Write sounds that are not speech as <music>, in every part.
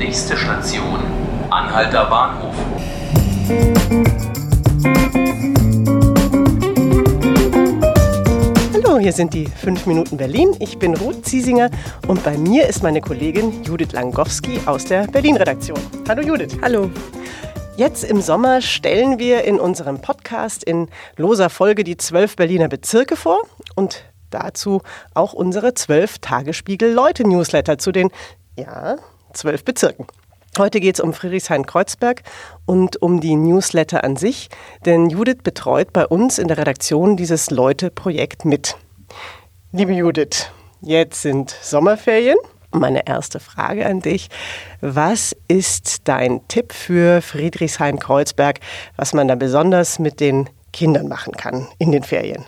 Nächste Station, Anhalter Bahnhof. Hallo, hier sind die 5 Minuten Berlin. Ich bin Ruth Ziesinger und bei mir ist meine Kollegin Judith Langowski aus der Berlin-Redaktion. Hallo Judith. Hallo. Jetzt im Sommer stellen wir in unserem Podcast in loser Folge die zwölf Berliner Bezirke vor und dazu auch unsere zwölf Tagesspiegel-Leute-Newsletter zu den, ja, zwölf Bezirken. Heute geht es um Friedrichshain-Kreuzberg und um die Newsletter an sich, denn Judith betreut bei uns in der Redaktion dieses Leute-Projekt mit. Liebe Judith, jetzt sind Sommerferien. Meine erste Frage an dich. Was ist dein Tipp für Friedrichshain-Kreuzberg, was man da besonders mit den Kindern machen kann in den Ferien?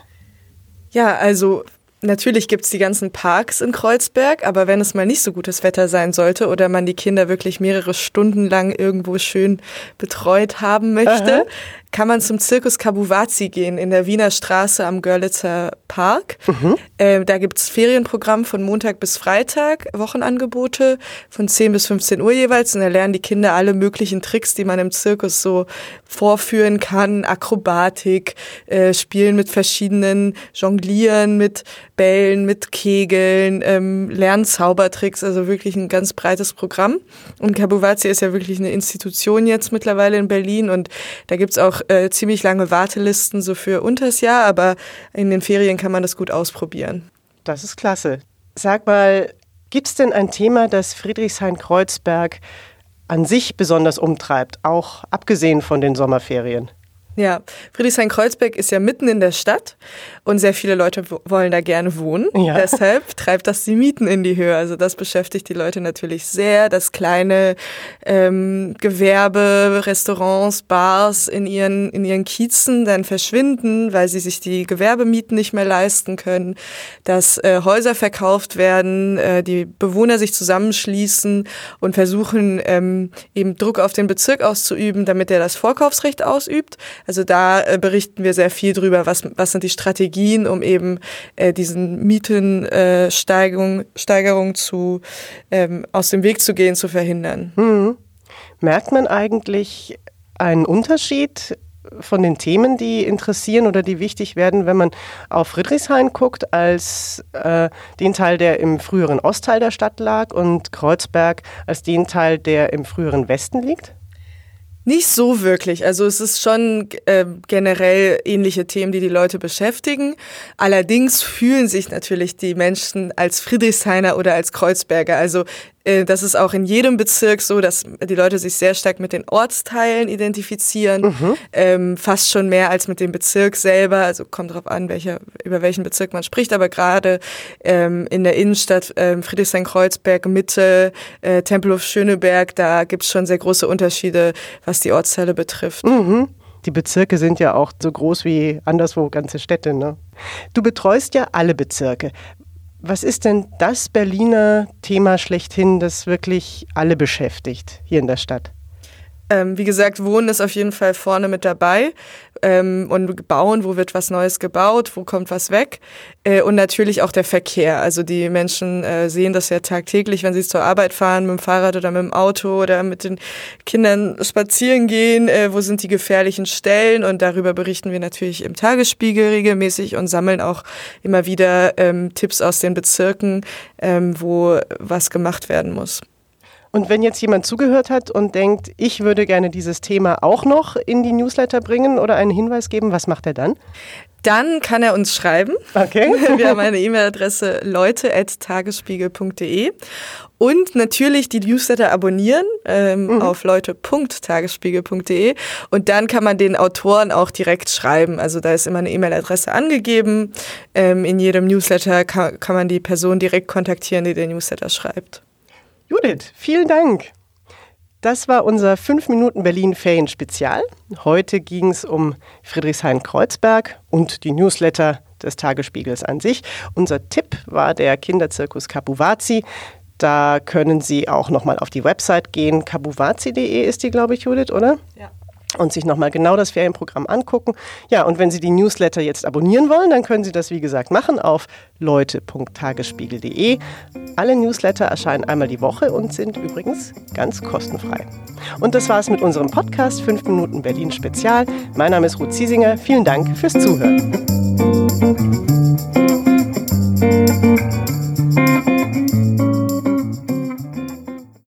Ja, also Natürlich gibt's die ganzen Parks in Kreuzberg, aber wenn es mal nicht so gutes Wetter sein sollte oder man die Kinder wirklich mehrere Stunden lang irgendwo schön betreut haben möchte, Aha kann man zum Zirkus Kabuwazi gehen in der Wiener Straße am Görlitzer Park. Mhm. Äh, da gibt's Ferienprogramm von Montag bis Freitag, Wochenangebote von 10 bis 15 Uhr jeweils. Und da lernen die Kinder alle möglichen Tricks, die man im Zirkus so vorführen kann. Akrobatik, äh, Spielen mit verschiedenen, Jonglieren mit Bällen, mit Kegeln, ähm, lernen Zaubertricks, also wirklich ein ganz breites Programm. Und Kabuwazi ist ja wirklich eine Institution jetzt mittlerweile in Berlin und da gibt's auch äh, ziemlich lange Wartelisten so für unters Jahr, aber in den Ferien kann man das gut ausprobieren. Das ist klasse. Sag mal, gibt es denn ein Thema, das Friedrichshain-Kreuzberg an sich besonders umtreibt, auch abgesehen von den Sommerferien? Ja, Friedrichshain-Kreuzberg ist ja mitten in der Stadt und sehr viele Leute wollen da gerne wohnen. Ja. <laughs> Deshalb treibt das die Mieten in die Höhe. Also das beschäftigt die Leute natürlich sehr, dass kleine ähm, Gewerbe, Restaurants, Bars in ihren, in ihren Kiezen dann verschwinden, weil sie sich die Gewerbemieten nicht mehr leisten können, dass äh, Häuser verkauft werden, äh, die Bewohner sich zusammenschließen und versuchen ähm, eben Druck auf den Bezirk auszuüben, damit er das Vorkaufsrecht ausübt. Also da äh, berichten wir sehr viel drüber, was, was sind die Strategien, um eben äh, diesen Mietensteigerung äh, Steigerung zu, ähm, aus dem Weg zu gehen, zu verhindern. Mhm. Merkt man eigentlich einen Unterschied von den Themen, die interessieren oder die wichtig werden, wenn man auf Friedrichshain guckt, als äh, den Teil, der im früheren Ostteil der Stadt lag und Kreuzberg als den Teil, der im früheren Westen liegt? Nicht so wirklich. Also es ist schon äh, generell ähnliche Themen, die die Leute beschäftigen. Allerdings fühlen sich natürlich die Menschen als Friedrichshainer oder als Kreuzberger. Also das ist auch in jedem Bezirk so, dass die Leute sich sehr stark mit den Ortsteilen identifizieren, mhm. ähm, fast schon mehr als mit dem Bezirk selber. Also kommt darauf an, welcher, über welchen Bezirk man spricht, aber gerade ähm, in der Innenstadt ähm, Friedrichshain-Kreuzberg, Mitte, äh, Tempelhof Schöneberg, da gibt es schon sehr große Unterschiede, was die Ortsteile betrifft. Mhm. Die Bezirke sind ja auch so groß wie anderswo ganze Städte. Ne? Du betreust ja alle Bezirke. Was ist denn das Berliner Thema schlechthin, das wirklich alle beschäftigt hier in der Stadt? Ähm, wie gesagt, Wohnen ist auf jeden Fall vorne mit dabei. Ähm, und Bauen, wo wird was Neues gebaut, wo kommt was weg. Äh, und natürlich auch der Verkehr. Also die Menschen äh, sehen das ja tagtäglich, wenn sie zur Arbeit fahren, mit dem Fahrrad oder mit dem Auto oder mit den Kindern spazieren gehen. Äh, wo sind die gefährlichen Stellen? Und darüber berichten wir natürlich im Tagesspiegel regelmäßig und sammeln auch immer wieder ähm, Tipps aus den Bezirken, ähm, wo was gemacht werden muss. Und wenn jetzt jemand zugehört hat und denkt, ich würde gerne dieses Thema auch noch in die Newsletter bringen oder einen Hinweis geben, was macht er dann? Dann kann er uns schreiben. Okay. <laughs> Wir haben eine E-Mail-Adresse leute.tagesspiegel.de und natürlich die Newsletter abonnieren ähm, mhm. auf leute.tagesspiegel.de und dann kann man den Autoren auch direkt schreiben. Also da ist immer eine E-Mail-Adresse angegeben. Ähm, in jedem Newsletter kann, kann man die Person direkt kontaktieren, die den Newsletter schreibt. Judith, vielen Dank. Das war unser 5 Minuten Berlin Ferien Spezial. Heute ging es um Friedrichshain-Kreuzberg und die Newsletter des Tagesspiegels an sich. Unser Tipp war der Kinderzirkus Kapuwazi. Da können Sie auch nochmal auf die Website gehen. kabuwazi.de ist die, glaube ich, Judith, oder? Ja. Und sich nochmal genau das Ferienprogramm angucken. Ja, und wenn Sie die Newsletter jetzt abonnieren wollen, dann können Sie das, wie gesagt, machen auf leute.tagesspiegel.de. Alle Newsletter erscheinen einmal die Woche und sind übrigens ganz kostenfrei. Und das war es mit unserem Podcast 5 Minuten Berlin Spezial. Mein Name ist Ruth Ziesinger. Vielen Dank fürs Zuhören.